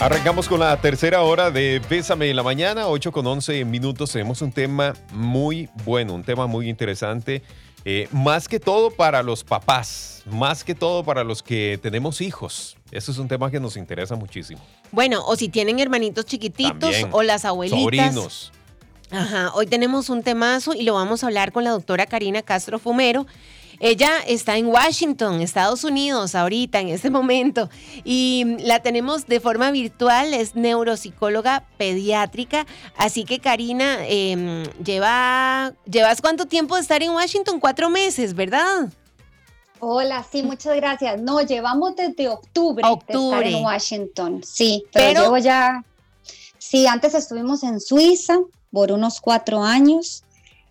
Arrancamos con la tercera hora de Bésame en la mañana, 8 con 11 minutos. Tenemos un tema muy bueno, un tema muy interesante. Eh, más que todo para los papás, más que todo para los que tenemos hijos. Eso es un tema que nos interesa muchísimo. Bueno, o si tienen hermanitos chiquititos También. o las abuelitas. Sobrinos. Ajá, hoy tenemos un temazo y lo vamos a hablar con la doctora Karina Castro Fumero. Ella está en Washington, Estados Unidos, ahorita, en este momento, y la tenemos de forma virtual, es neuropsicóloga pediátrica. Así que, Karina, eh, lleva, ¿llevas cuánto tiempo de estar en Washington? Cuatro meses, ¿verdad? Hola, sí, muchas gracias. No, llevamos desde octubre, Octubre. de estar en Washington. Sí, pero, Pero- llevo ya. Sí, antes estuvimos en Suiza por unos cuatro años.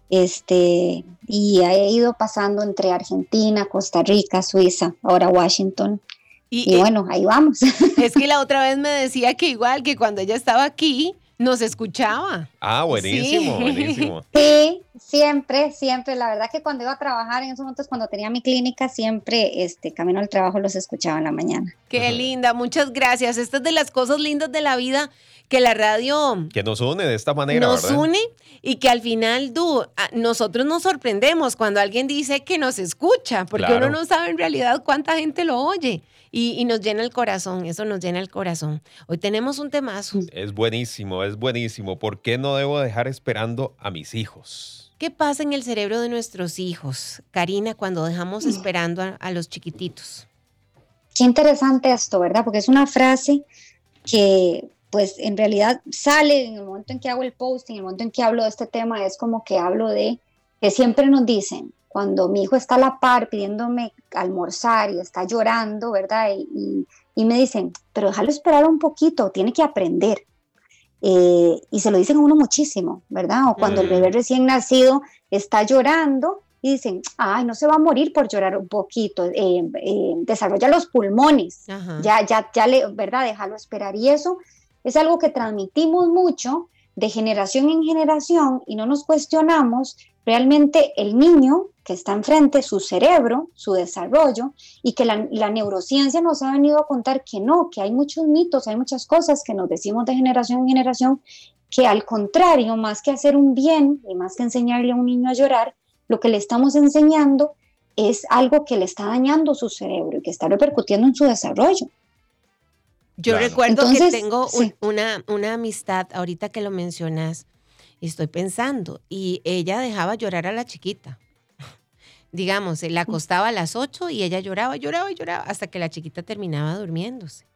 Este, y he ido pasando entre Argentina, Costa Rica, Suiza, ahora Washington. Y, Y eh, bueno, ahí vamos. es que la otra vez me decía que igual que cuando ella estaba aquí, nos escuchaba. Ah, buenísimo, Sí. buenísimo. Sí, siempre, siempre. La verdad que cuando iba a trabajar en esos momentos, cuando tenía mi clínica, siempre, este, camino al trabajo los escuchaba en la mañana. Qué linda, muchas gracias. Esta es de las cosas lindas de la vida que la radio Que nos une de esta manera, nos ¿verdad? une y que al final, du, a- nosotros nos sorprendemos cuando alguien dice que nos escucha, porque Claro. uno no sabe en realidad cuánta gente lo oye y, y nos llena el corazón, eso nos llena el corazón. Hoy tenemos un temazo. Es buenísimo, es buenísimo. ¿Por qué no debo dejar esperando a mis hijos? ¿Qué pasa en el cerebro de nuestros hijos, Karina, cuando dejamos esperando a, a los chiquititos? Qué interesante esto, ¿verdad? Porque es una frase que pues en realidad sale en el momento en que hago el post, en el momento en que hablo de este tema, es como que hablo de que siempre nos dicen, cuando mi hijo está a la par pidiéndome almorzar y está llorando, ¿verdad? Y, y- y me dicen, pero déjalo esperar un poquito, tiene que aprender. Eh, y se lo dicen a uno muchísimo, ¿verdad? O cuando el Mm. bebé recién nacido está llorando y dicen, ay, no se va a morir por llorar un poquito, eh, eh, desarrolla los pulmones, Ajá. ya, ya, ya le, ¿verdad? Déjalo esperar. Y eso es algo que transmitimos mucho de generación en generación y no nos cuestionamos realmente el niño que está enfrente, su cerebro, su desarrollo, y que la, neurociencia nos ha venido a contar que no, que hay muchos mitos, hay muchas cosas que nos decimos de generación en generación, que al contrario, más que hacer un bien y más que enseñarle a un niño a llorar, lo que le estamos enseñando es algo que le está dañando su cerebro y que está repercutiendo en su desarrollo. Yo Claro. recuerdo Entonces, que tengo un- sí. una, una amistad, ahorita que lo mencionas, y estoy pensando, y ella dejaba llorar a la chiquita. Digamos, se la acostaba a las 8 y ella lloraba, lloraba y lloraba hasta que la chiquita terminaba durmiéndose.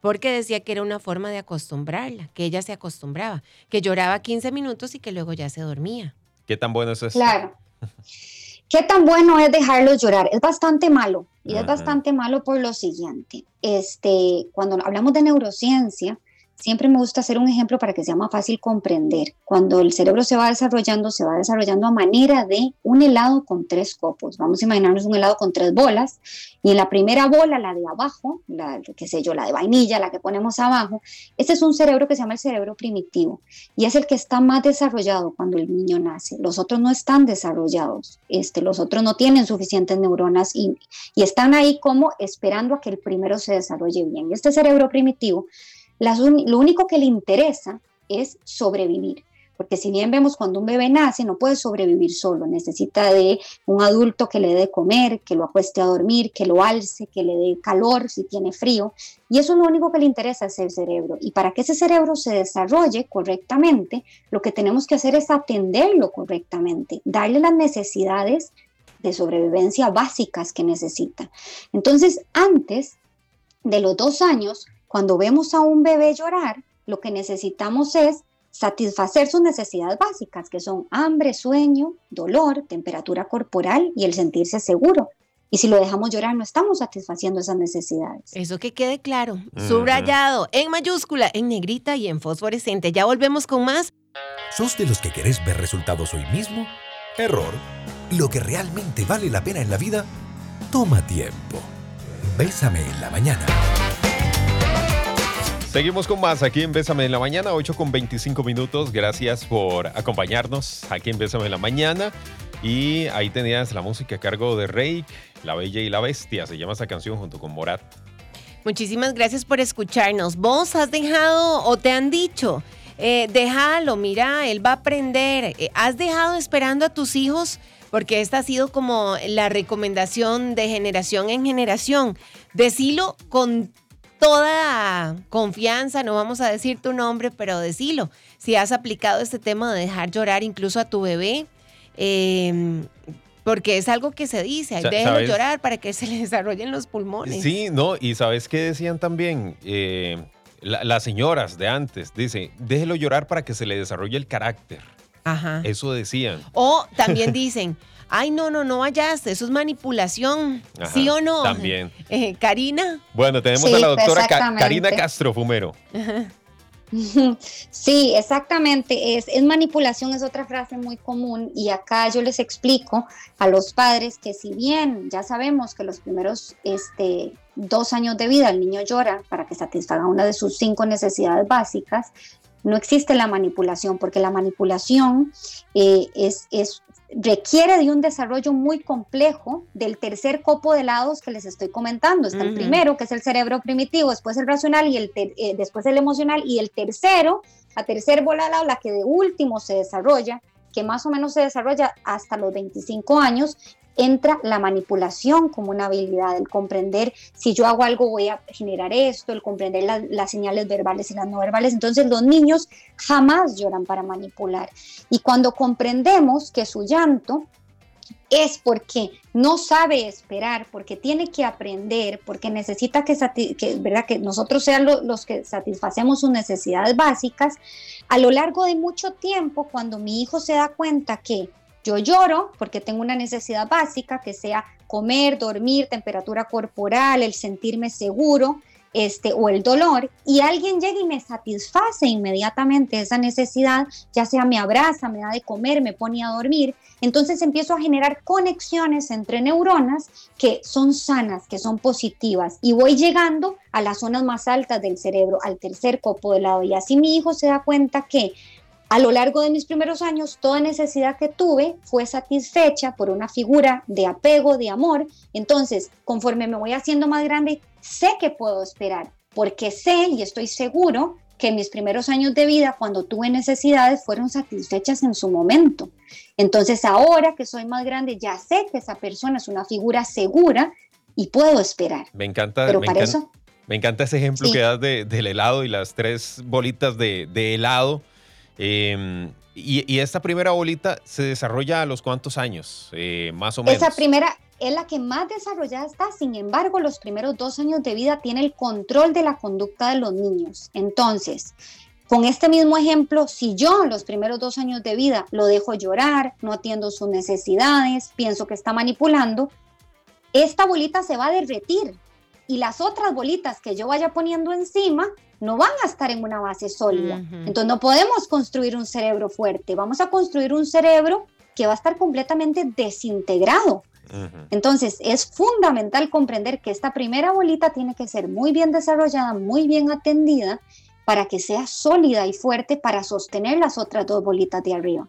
Porque decía que era una forma de acostumbrarla, que ella se acostumbraba, que lloraba 15 minutos y que luego ya se dormía. ¿Qué tan bueno es eso? Claro. ¿Qué tan bueno es dejarlos llorar? Es bastante malo. Y Ajá. es bastante malo por lo siguiente. Este, cuando hablamos de neurociencia, siempre me gusta hacer un ejemplo para que sea más fácil comprender. Cuando el cerebro se va desarrollando, se va desarrollando a manera de un helado con tres copos. Vamos a imaginarnos un helado con tres bolas. Y en la primera bola, la de abajo, la, qué sé yo, la de vainilla, la que ponemos abajo, este es un cerebro que se llama el cerebro primitivo y es el que está más desarrollado cuando el niño nace. Los otros no están desarrollados, este, los otros no tienen suficientes neuronas y, y están ahí como esperando a que el primero se desarrolle bien. Este cerebro primitivo, lo único que le interesa es sobrevivir. Porque si bien vemos cuando un bebé nace, no puede sobrevivir solo, necesita de un adulto que le dé comer, que lo acueste a dormir, que lo alce, que le dé calor si tiene frío. Y eso es lo único que le interesa es el cerebro. Y para que ese cerebro se desarrolle correctamente, lo que tenemos que hacer es atenderlo correctamente, darle las necesidades de sobrevivencia básicas que necesita. Entonces, antes de los dos años, cuando vemos a un bebé llorar, lo que necesitamos es satisfacer sus necesidades básicas, que son hambre, sueño, dolor, temperatura corporal y el sentirse seguro. Y si lo dejamos llorar, no estamos satisfaciendo esas necesidades. Eso que quede claro, subrayado, en mayúscula, en negrita y en fosforescente. Ya volvemos con más. ¿Sos de los que querés ver resultados hoy mismo? Error. Lo que realmente vale la pena en la vida toma tiempo. Bésame en la mañana. Seguimos con más aquí en Bésame en la Mañana, 8 con 25 minutos. Gracias por acompañarnos aquí en Bésame en la Mañana. Y ahí tenías la música a cargo de Rake, La Bella y la Bestia. Se llama esa canción junto con Morat. Muchísimas gracias por escucharnos. ¿Vos has dejado o te han dicho? Eh, déjalo, mira, él va a aprender. Eh, ¿Has dejado esperando a tus hijos? Porque esta ha sido como la recomendación de generación en generación. Decilo con toda confianza, no vamos a decir tu nombre, pero decilo. Si has aplicado este tema de dejar llorar incluso a tu bebé, eh, porque es algo que se dice, déjelo llorar para que se le desarrollen los pulmones. Sí, no, y ¿sabes qué decían también? Eh, las señoras de antes, dice, déjelo llorar para que se le desarrolle el carácter. Ajá. Eso decían. O también dicen, ay, no, no, no vayas, eso es manipulación. ¿Sí o no? También. Eh, Karina. Bueno, tenemos a la doctora Karina Castro Fumero. Sí, exactamente. Es, manipulación, es otra frase muy común y acá yo les explico a los padres que si bien ya sabemos que los primeros este, dos años de vida el niño llora para que satisfaga una de sus cinco necesidades básicas, no existe la manipulación, porque la manipulación eh, es, es, requiere de un desarrollo muy complejo del tercer copo de lados que les estoy comentando. Está el primero, que es el cerebro primitivo, después el racional y el eh, después el emocional, y el tercero, la tercer bola de lado, la que de último se desarrolla, que más o menos se desarrolla hasta los 25 años, entra la manipulación como una habilidad, el comprender si yo hago algo voy a generar esto, el comprender las señales verbales y las no verbales. Entonces los niños jamás lloran para manipular. Y cuando comprendemos que su llanto es porque no sabe esperar, porque tiene que aprender, porque necesita que, ¿verdad? que nosotros sean los que satisfacemos sus necesidades básicas, a lo largo de mucho tiempo, cuando mi hijo se da cuenta que yo lloro porque tengo una necesidad básica que sea comer, dormir, temperatura corporal, el sentirme seguro, este, o el dolor, y alguien llega y me satisface inmediatamente esa necesidad, ya sea me abraza, me da de comer, me pone a dormir, entonces empiezo a generar conexiones entre neuronas que son sanas, que son positivas, y voy llegando a las zonas más altas del cerebro, al tercer copo de lado, y así mi hijo se da cuenta que a lo largo de mis primeros años, toda necesidad que tuve fue satisfecha por una figura de apego, de amor. Entonces, conforme me voy haciendo más grande, sé que puedo esperar, porque sé y estoy seguro que mis primeros años de vida, cuando tuve necesidades, fueron satisfechas en su momento. Entonces, ahora que soy más grande, ya sé que esa persona es una figura segura y puedo esperar. Me encanta. Pero para eso. Me encanta ese ejemplo que das del helado y las tres bolitas de, de helado Em, y, esta primera bolita se desarrolla a los cuántos años, eh, más o menos. Esa primera es la que más desarrollada está, sin embargo, los primeros dos años de vida tiene el control de la conducta de los niños. Entonces, con este mismo ejemplo, si yo los primeros dos años de vida lo dejo llorar, no atiendo sus necesidades, pienso que está manipulando, esta bolita se va a derretir y las otras bolitas que yo vaya poniendo encima no van a estar en una base sólida. Entonces no podemos construir un cerebro fuerte, vamos a construir un cerebro que va a estar completamente desintegrado. Entonces es fundamental comprender que esta primera bolita tiene que ser muy bien desarrollada, muy bien atendida para que sea sólida y fuerte para sostener las otras dos bolitas de arriba.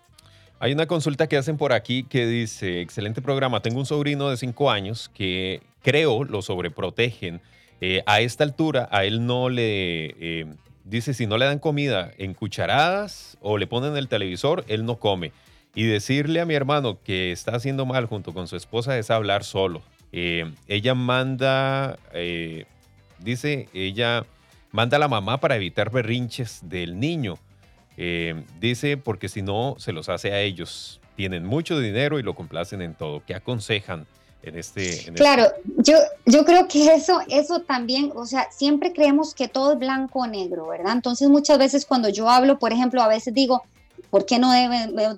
Hay una consulta que hacen por aquí que dice, excelente programa, tengo un sobrino de 5 años que creo lo sobreprotegen. Eh, a esta altura, a él no le, eh, dice, si no le dan comida en cucharadas o le ponen el televisor, él no come. Y decirle a mi hermano que está haciendo mal junto con su esposa es hablar solo. Eh, ella manda, dice, ella manda a la mamá para evitar berrinches del niño. dice, porque si no, se los hace a ellos. Tienen mucho dinero y lo complacen en todo. ¿Qué aconsejan? En este... este claro, yo, yo creo que eso, eso también, o sea, siempre creemos que todo es blanco o negro, ¿verdad? Entonces muchas veces cuando yo hablo, por ejemplo, a veces digo, ¿Por qué no,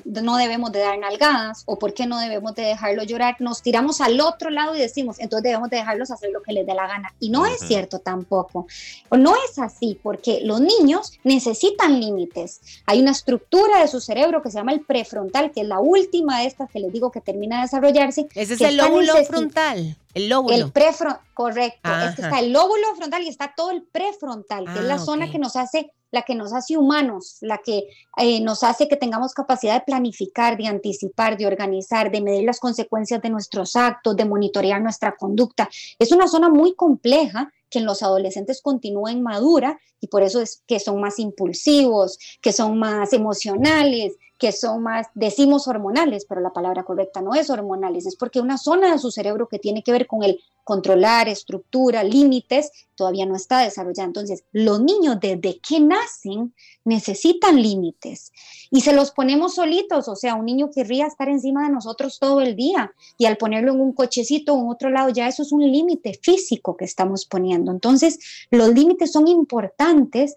no debemos de dar nalgadas? ¿O por qué no debemos de dejarlo llorar? Nos tiramos al otro lado y decimos, entonces debemos de dejarlos hacer lo que les dé la gana. Y no es cierto tampoco. No es así, porque los niños necesitan límites. Hay una estructura de su cerebro que se llama el prefrontal, que es la última de estas que les digo que termina de desarrollarse. Ese es el lóbulo frontal. El lóbulo. El prefrontal, correcto. Es que está el lóbulo frontal y está todo el prefrontal, que es la ah, zona que nos hace la que nos hace humanos, la que eh, nos hace que tengamos capacidad de planificar, de anticipar, de organizar, de medir las consecuencias de nuestros actos, de monitorear nuestra conducta. Es una zona muy compleja que en los adolescentes continúa madura y por eso es que son más impulsivos, que son más emocionales, que son más, decimos hormonales, pero la palabra correcta no es hormonales, es porque una zona de su cerebro que tiene que ver con el controlar, estructura, límites, todavía no está desarrollada. Entonces, los niños desde que nacen necesitan límites y se los ponemos solitos, o sea, un niño querría estar encima de nosotros todo el día y al ponerlo en un cochecito o en otro lado, ya eso es un límite físico que estamos poniendo. Entonces, los límites son importantes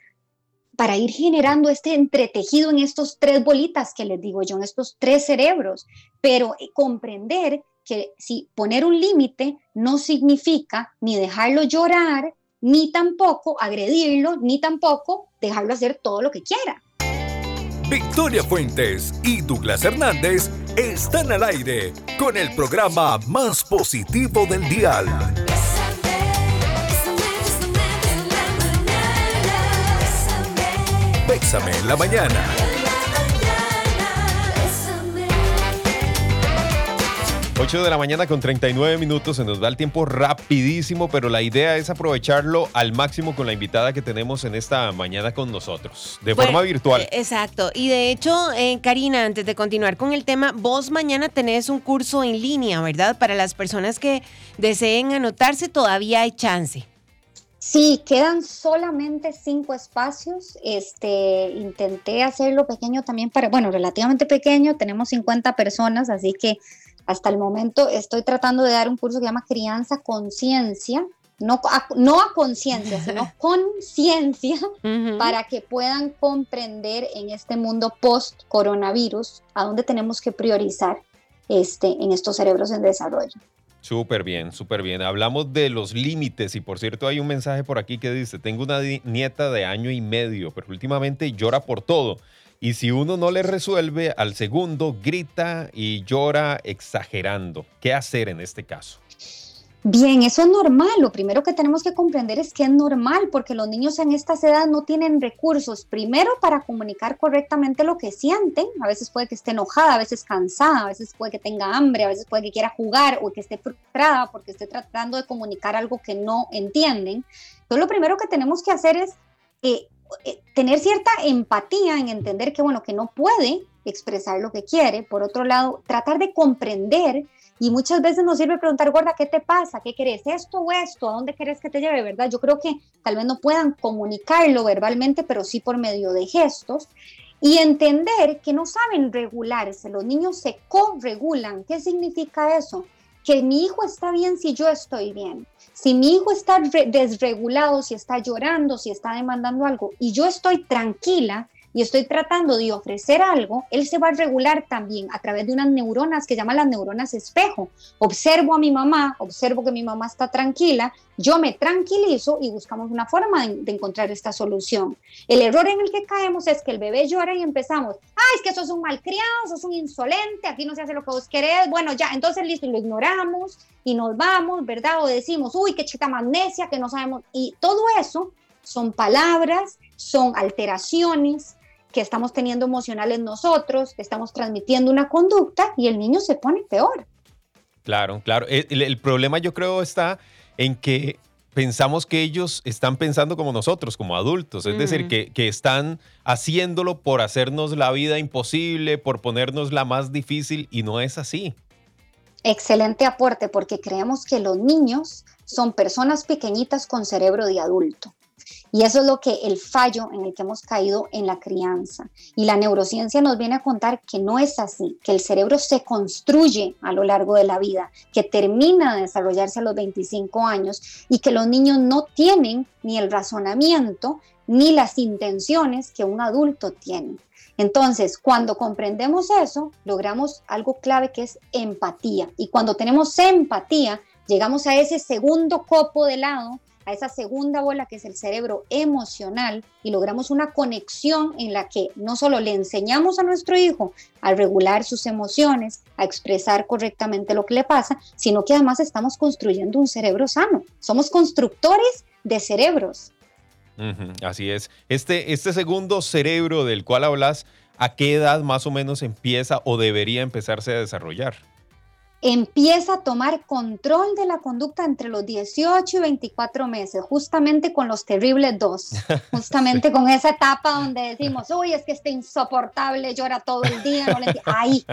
para ir generando este entretejido en estos tres bolitas que les digo yo, en estos tres cerebros, pero eh, comprender que si poner un límite no significa ni dejarlo llorar, ni tampoco agredirlo, ni tampoco dejarlo hacer todo lo que quiera. Victoria Fuentes y Douglas Hernández están al aire con el programa más positivo del dial. Bésame en la mañana. 8 de la mañana con 39 minutos, se nos va el tiempo rapidísimo, pero la idea es aprovecharlo al máximo con la invitada que tenemos en esta mañana con nosotros, de forma virtual. Eh, exacto, y de hecho, eh, Karina, antes de continuar con el tema, vos mañana tenés un curso en línea, ¿verdad? Para las personas que deseen anotarse, todavía hay chance. Sí, quedan solamente cinco espacios. Este, intenté hacerlo pequeño también para, bueno, relativamente pequeño. Tenemos 50 personas, así que hasta el momento estoy tratando de dar un curso que se llama Crianza Conciencia. No a, no a conciencia, sino conciencia para que puedan comprender en este mundo post-coronavirus a dónde tenemos que priorizar este, en estos cerebros en desarrollo. Súper bien, súper bien. Hablamos de los límites y por cierto hay un mensaje por aquí que dice, tengo una nieta de año y medio, pero últimamente llora por todo. Y si uno no le resuelve, al segundo grita y llora exagerando. ¿Qué hacer en este caso? Bien, eso es normal. Lo primero que tenemos que comprender es que es normal porque los niños en estas edades no tienen recursos, primero para comunicar correctamente lo que sienten. A veces puede que esté enojada, a veces cansada, a veces puede que tenga hambre, a veces puede que quiera jugar o que esté frustrada porque esté tratando de comunicar algo que no entienden. Entonces, lo primero que tenemos que hacer es eh, eh, tener cierta empatía en entender que, bueno, que no puede expresar lo que quiere. Por otro lado, tratar de comprender y muchas veces nos sirve preguntar, gorda, ¿qué te pasa? ¿Qué querés? ¿Esto o esto? ¿A dónde querés que te lleve? ¿Verdad? Yo creo que tal vez no puedan comunicarlo verbalmente, pero sí por medio de gestos. Y entender que no saben regularse, los niños se co-regulan. ¿Qué significa eso? Que mi hijo está bien si yo estoy bien. Si mi hijo está desregulado, si está llorando, si está demandando algo y yo estoy tranquila, y estoy tratando de ofrecer algo, él se va a regular también a través de unas neuronas que llaman las neuronas espejo. Observo a mi mamá, observo que mi mamá está tranquila, yo me tranquilizo y buscamos una forma de, encontrar esta solución. El error en el que caemos es que el bebé llora y empezamos, ay, es que eso es un malcriado, sos un insolente, aquí no se hace lo que vos querés, bueno, ya, entonces listo, lo ignoramos y nos vamos, ¿verdad? O decimos, uy, qué chica magnesia, que no sabemos, y todo eso son palabras, son alteraciones, que estamos teniendo emocionales nosotros, estamos transmitiendo una conducta y el niño se pone peor. Claro, claro. El, problema yo creo está en que pensamos que ellos están pensando como nosotros, como adultos, es decir, que, que, están haciéndolo por hacernos la vida imposible, por ponernos la más difícil y no es así. Excelente aporte porque creemos que los niños son personas pequeñitas con cerebro de adulto. Y eso es lo que el fallo en el que hemos caído en la crianza. Y la neurociencia nos viene a contar que no es así, que el cerebro se construye a lo largo de la vida, que termina de desarrollarse a los 25 años y que los niños no tienen ni el razonamiento ni las intenciones que un adulto tiene. Entonces, cuando comprendemos eso, logramos algo clave que es empatía. Y cuando tenemos empatía, llegamos a ese segundo copo de lado a esa segunda bola que es el cerebro emocional y logramos una conexión en la que no solo le enseñamos a nuestro hijo a regular sus emociones, a expresar correctamente lo que le pasa, sino que además estamos construyendo un cerebro sano. Somos constructores de cerebros. así es. Este, este segundo cerebro del cual hablas, ¿a qué edad más o menos empieza o debería empezarse a desarrollar? Empieza a tomar control de la conducta entre los 18 y 24 meses, justamente con los terribles dos, justamente con esa etapa donde decimos, uy, es que está insoportable, llora todo el día, no le ahí,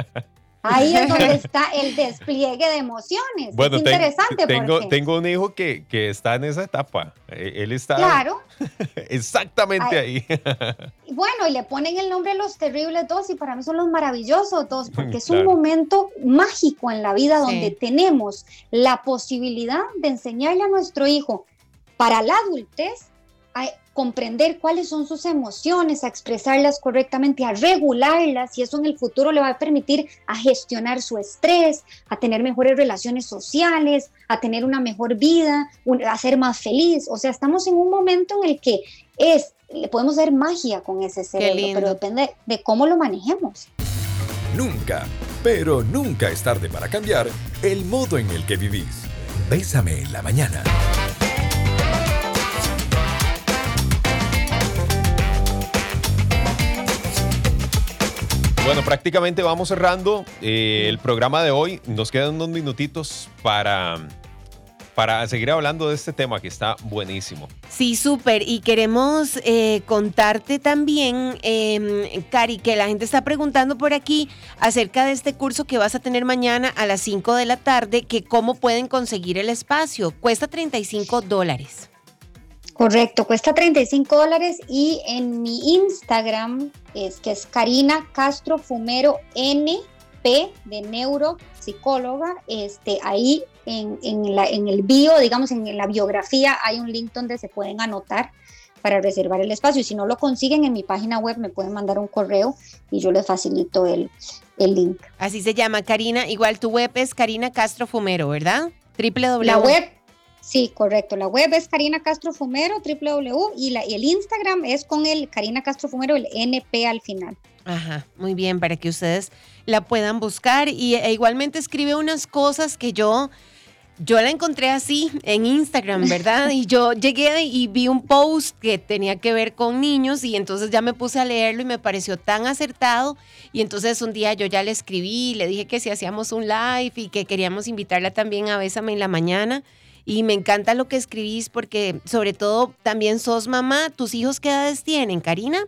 Ahí es donde está el despliegue de emociones. Bueno, es interesante. Tengo, tengo un hijo que, que, está en esa etapa. E, él está claro. exactamente ahí. bueno, y le ponen el nombre Los Terribles Dos y para mí son los maravillosos dos, porque es un momento mágico en la vida donde tenemos la posibilidad de enseñarle a nuestro hijo para la adultez comprender cuáles son sus emociones, a expresarlas correctamente, a regularlas y eso en el futuro le va a permitir a gestionar su estrés, a tener mejores relaciones sociales, a tener una mejor vida, a ser más feliz. O sea, estamos en un momento en el que es, le podemos hacer magia con ese cerebro, pero depende de cómo lo manejemos. Nunca, pero nunca es tarde para cambiar el modo en el que vivís. Bésame en la mañana. Bueno, prácticamente vamos cerrando eh, el programa de hoy. Nos quedan unos minutitos para, para seguir hablando de este tema que está buenísimo. Sí, súper. Y queremos eh, contarte también, eh, Cari, que la gente está preguntando por aquí acerca de este curso que vas a tener mañana a las 5 de la tarde, que cómo pueden conseguir el espacio. Cuesta 35 dólares. Correcto, cuesta 35 dólares y en mi Instagram es que es Karina Castro Fumero NP de neuropsicóloga. Este, ahí en, en, la, en el bio, digamos en la biografía, hay un link donde se pueden anotar para reservar el espacio. Y si no lo consiguen en mi página web, me pueden mandar un correo y yo les facilito el, el link. Así se llama, Karina. Igual tu web es Karina Castro Fumero, ¿verdad? www. La web Sí, correcto. La web es Karina Castro Fumero, www, y, la, y el Instagram es con el Karina Castro Fumero, el NP al final. Ajá, muy bien, para que ustedes la puedan buscar. Y e igualmente escribe unas cosas que yo, yo la encontré así en Instagram, ¿verdad? Y yo llegué y vi un post que tenía que ver con niños y entonces ya me puse a leerlo y me pareció tan acertado. Y entonces un día yo ya le escribí, le dije que si hacíamos un live y que queríamos invitarla también a Bésame en la mañana. Y me encanta lo que escribís porque sobre todo también sos mamá. ¿Tus hijos qué edades tienen, Karina?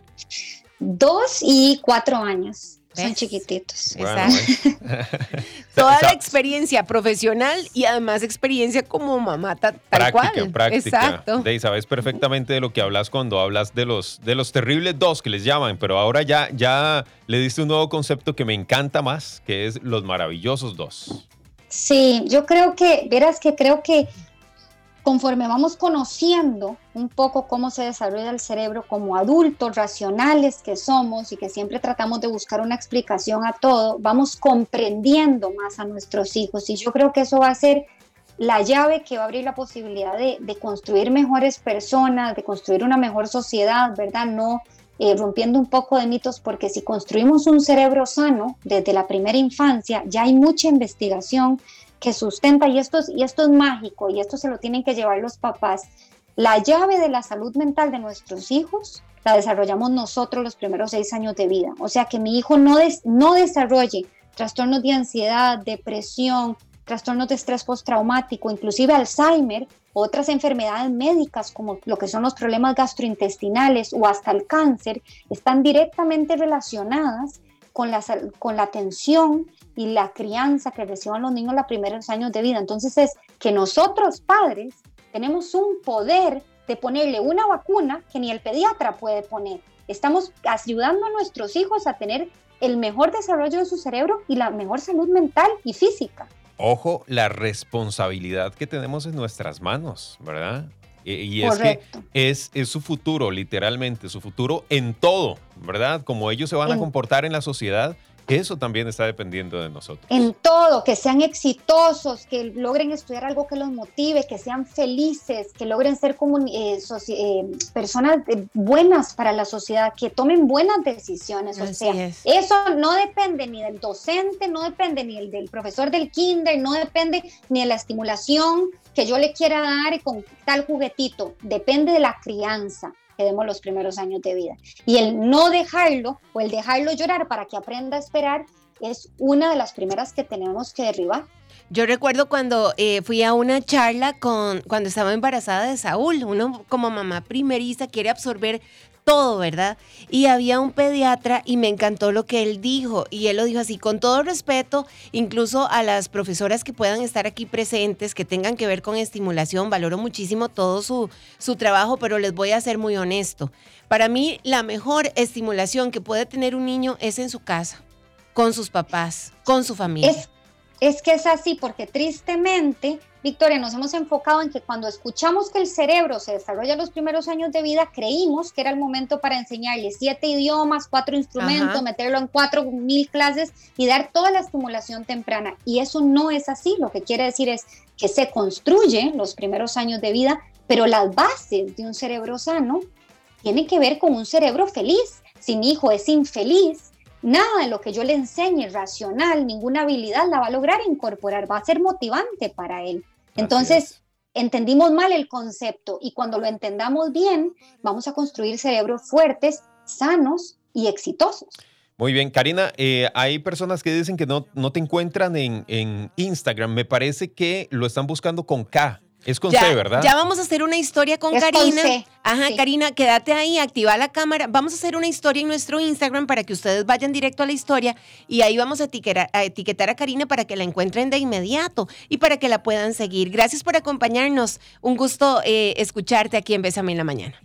Dos y cuatro años. Son chiquititos. Exacto. Toda la experiencia profesional y además experiencia como mamá tal práctica, Práctica, Exacto. De, sabes perfectamente de lo que hablas cuando hablas de los, de los terribles dos que les llaman, pero ahora ya, ya le diste un nuevo concepto que me encanta más, que es los maravillosos dos. Sí, yo creo que, verás que creo que conforme vamos conociendo un poco cómo se desarrolla el cerebro como adultos racionales que somos y que siempre tratamos de buscar una explicación a todo, vamos comprendiendo más a nuestros hijos y yo creo que eso va a ser la llave que va a abrir la posibilidad de, construir mejores personas, de construir una mejor sociedad, ¿verdad? No eh, rompiendo un poco de mitos, porque si construimos un cerebro sano desde la primera infancia, ya hay mucha investigación que sustenta, y esto, es, y esto es mágico, y esto se lo tienen que llevar los papás, la llave de la salud mental de nuestros hijos la desarrollamos nosotros los primeros seis años de vida. O sea, que mi hijo no, no desarrolle trastornos de ansiedad, depresión, trastornos de estrés postraumático, inclusive Alzheimer, otras enfermedades médicas como lo que son los problemas gastrointestinales o hasta el cáncer, están directamente relacionadas con la, con la atención y la crianza que reciban los niños los primeros años de vida. Entonces es que nosotros padres tenemos un poder de ponerle una vacuna que ni el pediatra puede poner. Estamos ayudando a nuestros hijos a tener el mejor desarrollo de su cerebro y la mejor salud mental y física. Ojo, la responsabilidad que tenemos en nuestras manos, ¿verdad? Y es que es, es, su futuro, literalmente, su futuro en todo, ¿verdad? Como ellos se van a comportar en la sociedad, eso también está dependiendo de nosotros. En todo, que sean exitosos, que logren estudiar algo que los motive, que sean felices, que logren ser eh, eh, personas buenas para la sociedad, que tomen buenas decisiones. o sea, eso no depende ni del docente, no depende ni del profesor del kinder, no depende ni de la estimulación que yo le quiera dar con tal juguetito, depende de la crianza que demos los primeros años de vida. Y el no dejarlo o el dejarlo llorar para que aprenda a esperar es una de las primeras que tenemos que derribar. Yo recuerdo cuando eh, fui a una charla con cuando estaba embarazada de Saúl. Uno como mamá primeriza quiere absorber todo, ¿verdad? Y había un pediatra y me encantó lo que él dijo. Y él lo dijo así, con todo respeto, incluso a las profesoras que puedan estar aquí presentes, que tengan que ver con estimulación, valoro muchísimo todo su, su trabajo, pero les voy a ser muy honesto. Para mí, la mejor estimulación que puede tener un niño es en su casa, con sus papás, con su familia. Es, es que es así, porque tristemente Victoria, nos hemos enfocado en que cuando escuchamos que el cerebro se desarrolla los primeros años de vida, creímos que era el momento para enseñarle siete idiomas, cuatro instrumentos, meterlo en cuatro mil clases y dar toda la estimulación temprana. Y eso no es así. Lo que quiere decir es que se construye los primeros años de vida, pero las bases de un cerebro sano tienen que ver con un cerebro feliz. Si mi hijo es infeliz, nada de lo que yo le enseñe racional, ninguna habilidad la va a lograr incorporar, va a ser motivante para él. Entonces, entendimos mal el concepto y cuando lo entendamos bien, vamos a construir cerebros fuertes, sanos y exitosos. Muy bien, Karina, eh, hay personas que dicen que no, no te encuentran en, en Instagram. Me parece que lo están buscando con K. Es con C, ¿verdad? Ya vamos a hacer una historia con Karina. Ajá, Karina, quédate ahí, activa la cámara. Vamos a hacer una historia en nuestro Instagram para que ustedes vayan directo a la historia y ahí vamos a etiquetar a, etiquetar a Karina para que la encuentren de inmediato y para que la puedan seguir. Gracias por acompañarnos. Un gusto eh, escucharte aquí en Bésame en la Mañana.